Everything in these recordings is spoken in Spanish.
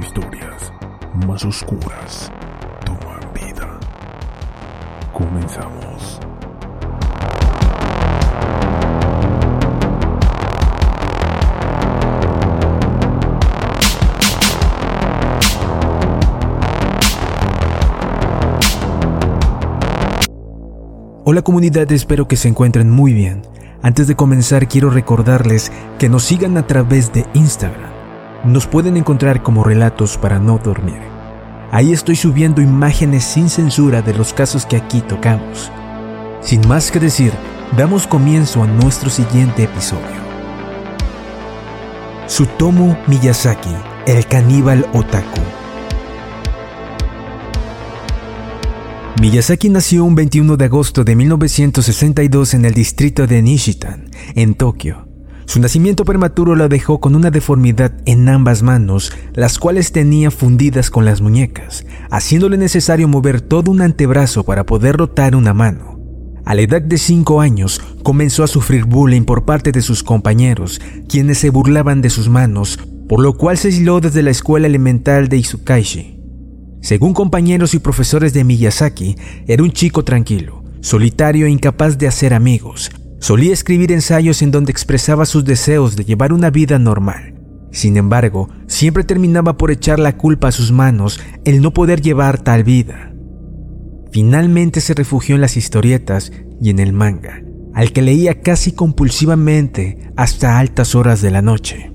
Historias más oscuras toman vida. Comenzamos. Hola comunidad, espero que se encuentren muy bien. Antes de comenzar quiero recordarles que nos sigan a través de Instagram. Nos pueden encontrar como relatos para no dormir. Ahí estoy subiendo imágenes sin censura de los casos que aquí tocamos. Sin más que decir, damos comienzo a nuestro siguiente episodio. Sutomu Miyazaki, el caníbal otaku. Miyazaki nació un 21 de agosto de 1962 en el distrito de Nishitan, en Tokio. Su nacimiento prematuro lo dejó con una deformidad en ambas manos, las cuales tenía fundidas con las muñecas, haciéndole necesario mover todo un antebrazo para poder rotar una mano. A la edad de 5 años comenzó a sufrir bullying por parte de sus compañeros, quienes se burlaban de sus manos, por lo cual se aisló desde la escuela elemental de Izukaishi. Según compañeros y profesores de Miyazaki, era un chico tranquilo, solitario e incapaz de hacer amigos. Solía escribir ensayos en donde expresaba sus deseos de llevar una vida normal. Sin embargo, siempre terminaba por echar la culpa a sus manos el no poder llevar tal vida. Finalmente se refugió en las historietas y en el manga, al que leía casi compulsivamente hasta altas horas de la noche.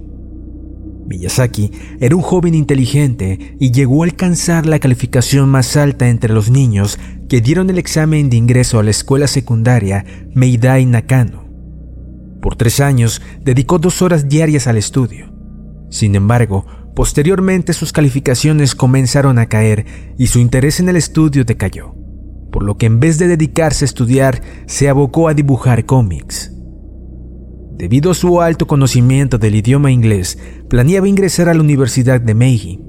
Miyazaki era un joven inteligente y llegó a alcanzar la calificación más alta entre los niños que dieron el examen de ingreso a la escuela secundaria Meidai Nakano. Por tres años dedicó dos horas diarias al estudio. Sin embargo, posteriormente sus calificaciones comenzaron a caer y su interés en el estudio decayó, por lo que en vez de dedicarse a estudiar, se abocó a dibujar cómics. Debido a su alto conocimiento del idioma inglés, planeaba ingresar a la Universidad de Meiji,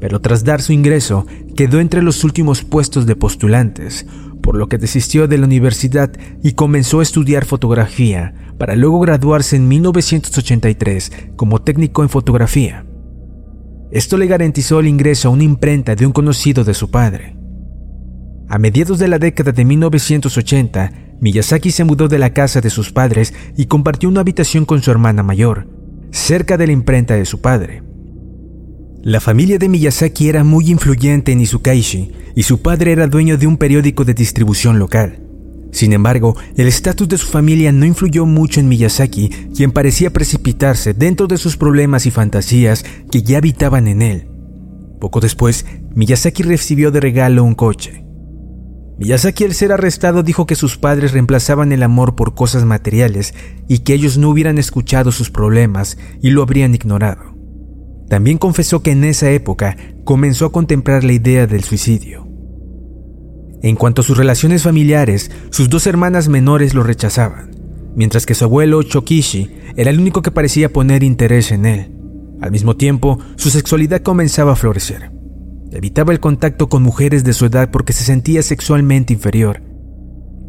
pero tras dar su ingreso quedó entre los últimos puestos de postulantes, por lo que desistió de la universidad y comenzó a estudiar fotografía, para luego graduarse en 1983 como técnico en fotografía. Esto le garantizó el ingreso a una imprenta de un conocido de su padre. A mediados de la década de 1980, Miyazaki se mudó de la casa de sus padres y compartió una habitación con su hermana mayor, cerca de la imprenta de su padre. La familia de Miyazaki era muy influyente en Izukaishi y su padre era dueño de un periódico de distribución local. Sin embargo, el estatus de su familia no influyó mucho en Miyazaki, quien parecía precipitarse dentro de sus problemas y fantasías que ya habitaban en él. Poco después, Miyazaki recibió de regalo un coche. Miyazaki al ser arrestado dijo que sus padres reemplazaban el amor por cosas materiales y que ellos no hubieran escuchado sus problemas y lo habrían ignorado. También confesó que en esa época comenzó a contemplar la idea del suicidio. En cuanto a sus relaciones familiares, sus dos hermanas menores lo rechazaban, mientras que su abuelo Chokishi era el único que parecía poner interés en él. Al mismo tiempo, su sexualidad comenzaba a florecer. Evitaba el contacto con mujeres de su edad porque se sentía sexualmente inferior.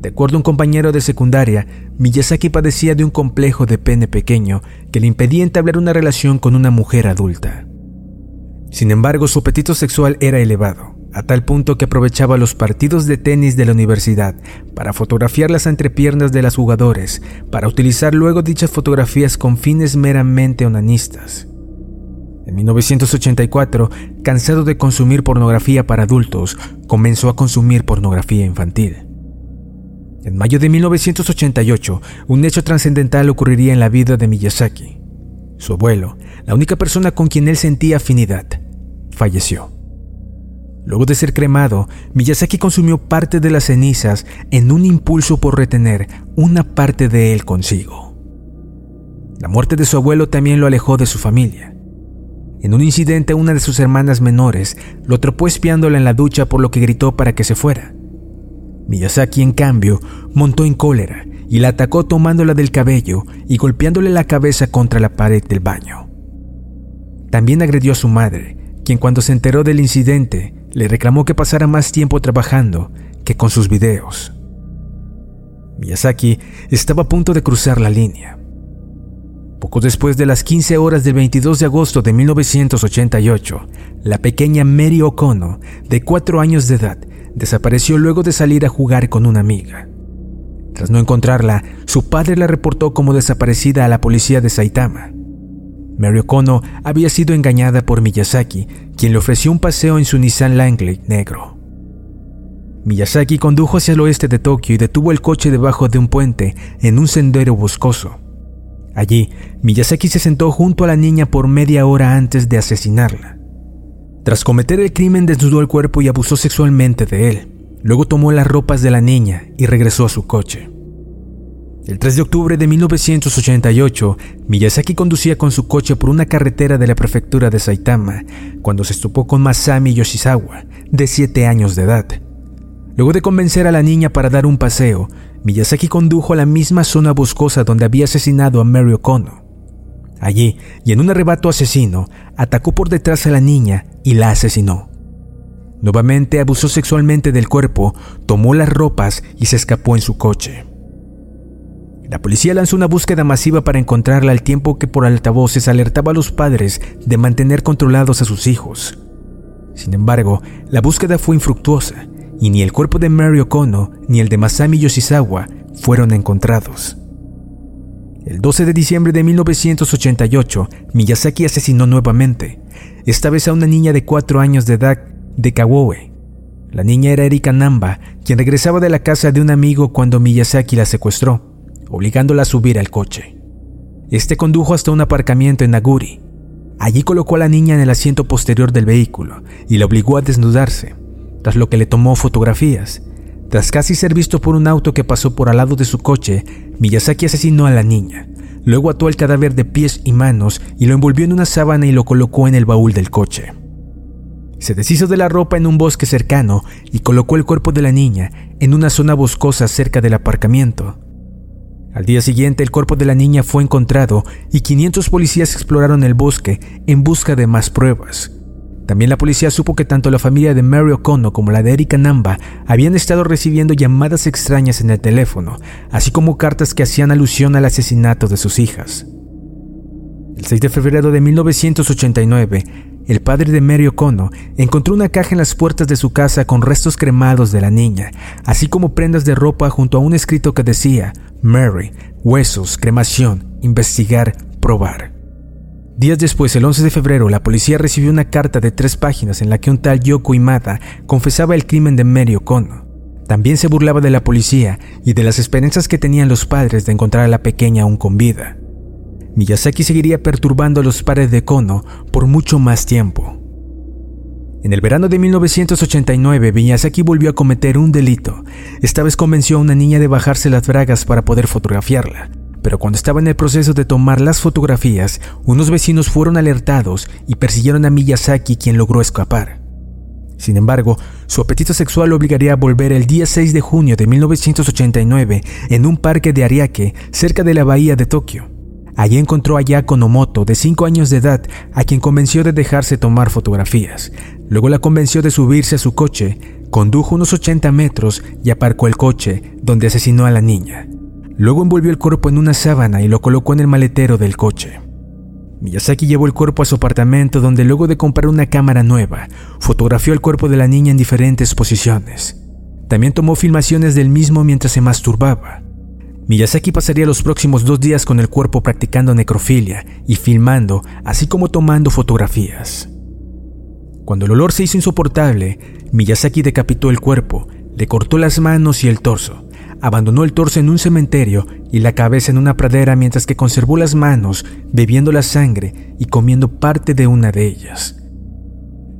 De acuerdo a un compañero de secundaria, Miyazaki padecía de un complejo de pene pequeño que le impedía entablar una relación con una mujer adulta. Sin embargo, su apetito sexual era elevado, a tal punto que aprovechaba los partidos de tenis de la universidad para fotografiar las entrepiernas de los jugadores, para utilizar luego dichas fotografías con fines meramente onanistas. En 1984, cansado de consumir pornografía para adultos, comenzó a consumir pornografía infantil. En mayo de 1988, un hecho trascendental ocurriría en la vida de Miyazaki. Su abuelo, la única persona con quien él sentía afinidad, falleció. Luego de ser cremado, Miyazaki consumió parte de las cenizas en un impulso por retener una parte de él consigo. La muerte de su abuelo también lo alejó de su familia. En un incidente, una de sus hermanas menores lo atrapó espiándola en la ducha por lo que gritó para que se fuera. Miyazaki, en cambio, montó en cólera y la atacó tomándola del cabello y golpeándole la cabeza contra la pared del baño. También agredió a su madre, quien cuando se enteró del incidente le reclamó que pasara más tiempo trabajando que con sus videos. Miyazaki estaba a punto de cruzar la línea. Poco después de las 15 horas del 22 de agosto de 1988, la pequeña Mary Okono, de 4 años de edad, desapareció luego de salir a jugar con una amiga. Tras no encontrarla, su padre la reportó como desaparecida a la policía de Saitama. Mary Okono había sido engañada por Miyazaki, quien le ofreció un paseo en su Nissan Langley negro. Miyazaki condujo hacia el oeste de Tokio y detuvo el coche debajo de un puente en un sendero boscoso. Allí, Miyazaki se sentó junto a la niña por media hora antes de asesinarla. Tras cometer el crimen desnudó el cuerpo y abusó sexualmente de él. Luego tomó las ropas de la niña y regresó a su coche. El 3 de octubre de 1988, Miyazaki conducía con su coche por una carretera de la prefectura de Saitama cuando se estopó con Masami Yoshizawa, de 7 años de edad. Luego de convencer a la niña para dar un paseo, Miyazaki condujo a la misma zona boscosa donde había asesinado a Mary Okono. Allí, y en un arrebato asesino, atacó por detrás a la niña y la asesinó. Nuevamente abusó sexualmente del cuerpo, tomó las ropas y se escapó en su coche. La policía lanzó una búsqueda masiva para encontrarla al tiempo que por altavoces alertaba a los padres de mantener controlados a sus hijos. Sin embargo, la búsqueda fue infructuosa y ni el cuerpo de Mary Okono ni el de Masami Yoshizawa fueron encontrados. El 12 de diciembre de 1988, Miyazaki asesinó nuevamente, esta vez a una niña de 4 años de edad de Kawoe. La niña era Erika Namba, quien regresaba de la casa de un amigo cuando Miyazaki la secuestró, obligándola a subir al coche. Este condujo hasta un aparcamiento en Naguri. Allí colocó a la niña en el asiento posterior del vehículo y la obligó a desnudarse, tras lo que le tomó fotografías. Tras casi ser visto por un auto que pasó por al lado de su coche, Miyazaki asesinó a la niña. Luego ató el cadáver de pies y manos y lo envolvió en una sábana y lo colocó en el baúl del coche. Se deshizo de la ropa en un bosque cercano y colocó el cuerpo de la niña en una zona boscosa cerca del aparcamiento. Al día siguiente el cuerpo de la niña fue encontrado y 500 policías exploraron el bosque en busca de más pruebas. También la policía supo que tanto la familia de Mary O'Connor como la de Erika Namba habían estado recibiendo llamadas extrañas en el teléfono, así como cartas que hacían alusión al asesinato de sus hijas. El 6 de febrero de 1989, el padre de Mary O'Connor encontró una caja en las puertas de su casa con restos cremados de la niña, así como prendas de ropa junto a un escrito que decía Mary, huesos, cremación, investigar, probar. Días después, el 11 de febrero, la policía recibió una carta de tres páginas en la que un tal Yoko Imada confesaba el crimen de Mary O'Connor. También se burlaba de la policía y de las esperanzas que tenían los padres de encontrar a la pequeña aún con vida. Miyazaki seguiría perturbando a los padres de Kono por mucho más tiempo. En el verano de 1989, Miyazaki volvió a cometer un delito. Esta vez convenció a una niña de bajarse las bragas para poder fotografiarla pero cuando estaba en el proceso de tomar las fotografías, unos vecinos fueron alertados y persiguieron a Miyazaki quien logró escapar. Sin embargo, su apetito sexual lo obligaría a volver el día 6 de junio de 1989 en un parque de Ariake cerca de la bahía de Tokio. Allí encontró a Yako Nomoto, de 5 años de edad, a quien convenció de dejarse tomar fotografías. Luego la convenció de subirse a su coche, condujo unos 80 metros y aparcó el coche, donde asesinó a la niña. Luego envolvió el cuerpo en una sábana y lo colocó en el maletero del coche. Miyazaki llevó el cuerpo a su apartamento donde luego de comprar una cámara nueva, fotografió el cuerpo de la niña en diferentes posiciones. También tomó filmaciones del mismo mientras se masturbaba. Miyazaki pasaría los próximos dos días con el cuerpo practicando necrofilia y filmando, así como tomando fotografías. Cuando el olor se hizo insoportable, Miyazaki decapitó el cuerpo, le cortó las manos y el torso, abandonó el torso en un cementerio y la cabeza en una pradera mientras que conservó las manos, bebiendo la sangre y comiendo parte de una de ellas.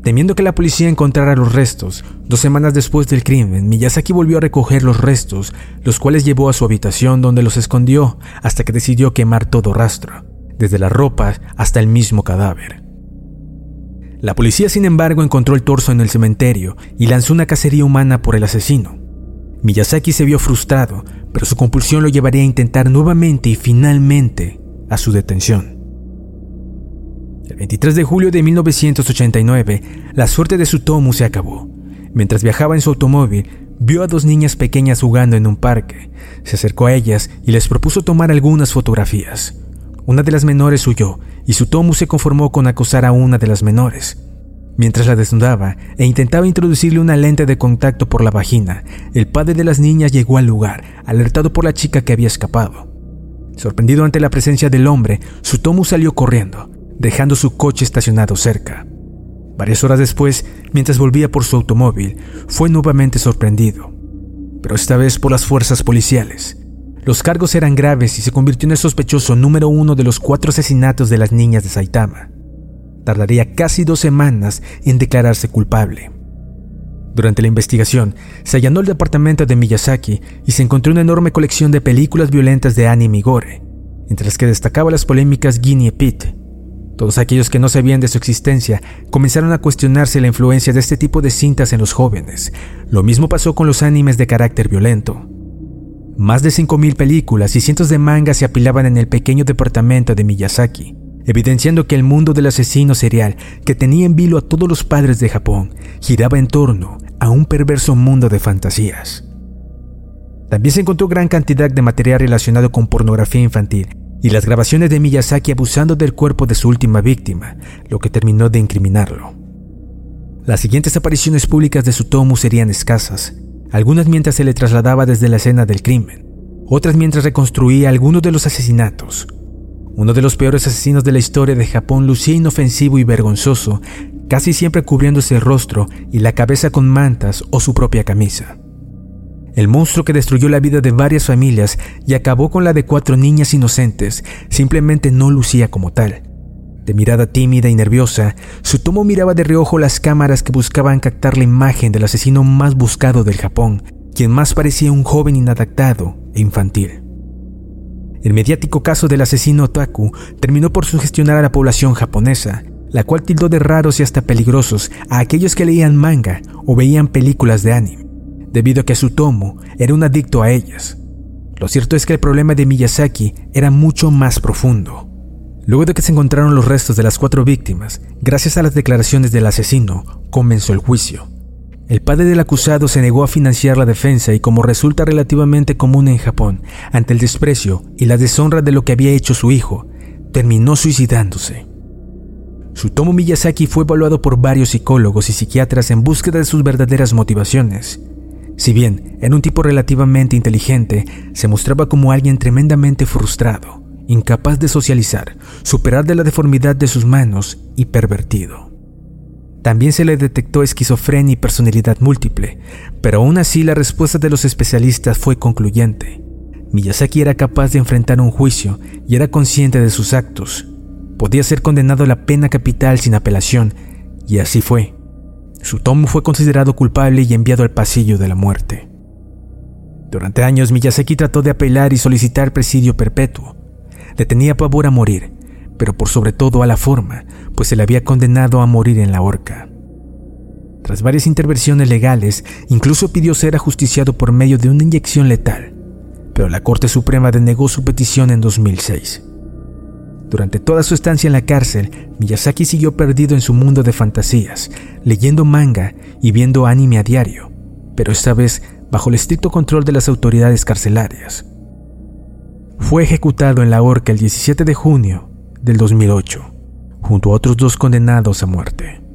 Temiendo que la policía encontrara los restos, dos semanas después del crimen, Miyazaki volvió a recoger los restos, los cuales llevó a su habitación donde los escondió hasta que decidió quemar todo rastro, desde la ropa hasta el mismo cadáver. La policía, sin embargo, encontró el torso en el cementerio y lanzó una cacería humana por el asesino. Miyazaki se vio frustrado, pero su compulsión lo llevaría a intentar nuevamente y finalmente a su detención. El 23 de julio de 1989, la suerte de Sutomu se acabó. Mientras viajaba en su automóvil, vio a dos niñas pequeñas jugando en un parque. Se acercó a ellas y les propuso tomar algunas fotografías. Una de las menores huyó y Sutomu se conformó con acosar a una de las menores. Mientras la desnudaba e intentaba introducirle una lente de contacto por la vagina, el padre de las niñas llegó al lugar, alertado por la chica que había escapado. Sorprendido ante la presencia del hombre, Sutomu salió corriendo dejando su coche estacionado cerca. Varias horas después, mientras volvía por su automóvil, fue nuevamente sorprendido, pero esta vez por las fuerzas policiales. Los cargos eran graves y se convirtió en el sospechoso número uno de los cuatro asesinatos de las niñas de Saitama. Tardaría casi dos semanas en declararse culpable. Durante la investigación, se allanó el departamento de Miyazaki y se encontró una enorme colección de películas violentas de anime y gore, entre las que destacaba las polémicas Guinea Pit, todos aquellos que no sabían de su existencia comenzaron a cuestionarse la influencia de este tipo de cintas en los jóvenes. Lo mismo pasó con los animes de carácter violento. Más de 5.000 películas y cientos de mangas se apilaban en el pequeño departamento de Miyazaki, evidenciando que el mundo del asesino serial que tenía en vilo a todos los padres de Japón giraba en torno a un perverso mundo de fantasías. También se encontró gran cantidad de material relacionado con pornografía infantil y las grabaciones de Miyazaki abusando del cuerpo de su última víctima, lo que terminó de incriminarlo. Las siguientes apariciones públicas de Sutomu serían escasas, algunas mientras se le trasladaba desde la escena del crimen, otras mientras reconstruía algunos de los asesinatos. Uno de los peores asesinos de la historia de Japón lucía inofensivo y vergonzoso, casi siempre cubriéndose el rostro y la cabeza con mantas o su propia camisa. El monstruo que destruyó la vida de varias familias y acabó con la de cuatro niñas inocentes simplemente no lucía como tal. De mirada tímida y nerviosa, Sutomo miraba de reojo las cámaras que buscaban captar la imagen del asesino más buscado del Japón, quien más parecía un joven inadaptado e infantil. El mediático caso del asesino Otaku terminó por sugestionar a la población japonesa, la cual tildó de raros y hasta peligrosos a aquellos que leían manga o veían películas de anime debido a que Sutomo era un adicto a ellas. Lo cierto es que el problema de Miyazaki era mucho más profundo. Luego de que se encontraron los restos de las cuatro víctimas, gracias a las declaraciones del asesino, comenzó el juicio. El padre del acusado se negó a financiar la defensa y como resulta relativamente común en Japón, ante el desprecio y la deshonra de lo que había hecho su hijo, terminó suicidándose. Sutomo Miyazaki fue evaluado por varios psicólogos y psiquiatras en búsqueda de sus verdaderas motivaciones, si bien era un tipo relativamente inteligente, se mostraba como alguien tremendamente frustrado, incapaz de socializar, superar de la deformidad de sus manos y pervertido. También se le detectó esquizofrenia y personalidad múltiple, pero aún así la respuesta de los especialistas fue concluyente. Miyazaki era capaz de enfrentar un juicio y era consciente de sus actos. Podía ser condenado a la pena capital sin apelación, y así fue. Sutomu fue considerado culpable y enviado al pasillo de la muerte. Durante años Miyazaki trató de apelar y solicitar presidio perpetuo. Le tenía pavor a morir, pero por sobre todo a la forma, pues se le había condenado a morir en la horca. Tras varias intervenciones legales, incluso pidió ser ajusticiado por medio de una inyección letal, pero la Corte Suprema denegó su petición en 2006. Durante toda su estancia en la cárcel, Miyazaki siguió perdido en su mundo de fantasías, leyendo manga y viendo anime a diario, pero esta vez bajo el estricto control de las autoridades carcelarias. Fue ejecutado en la horca el 17 de junio del 2008, junto a otros dos condenados a muerte.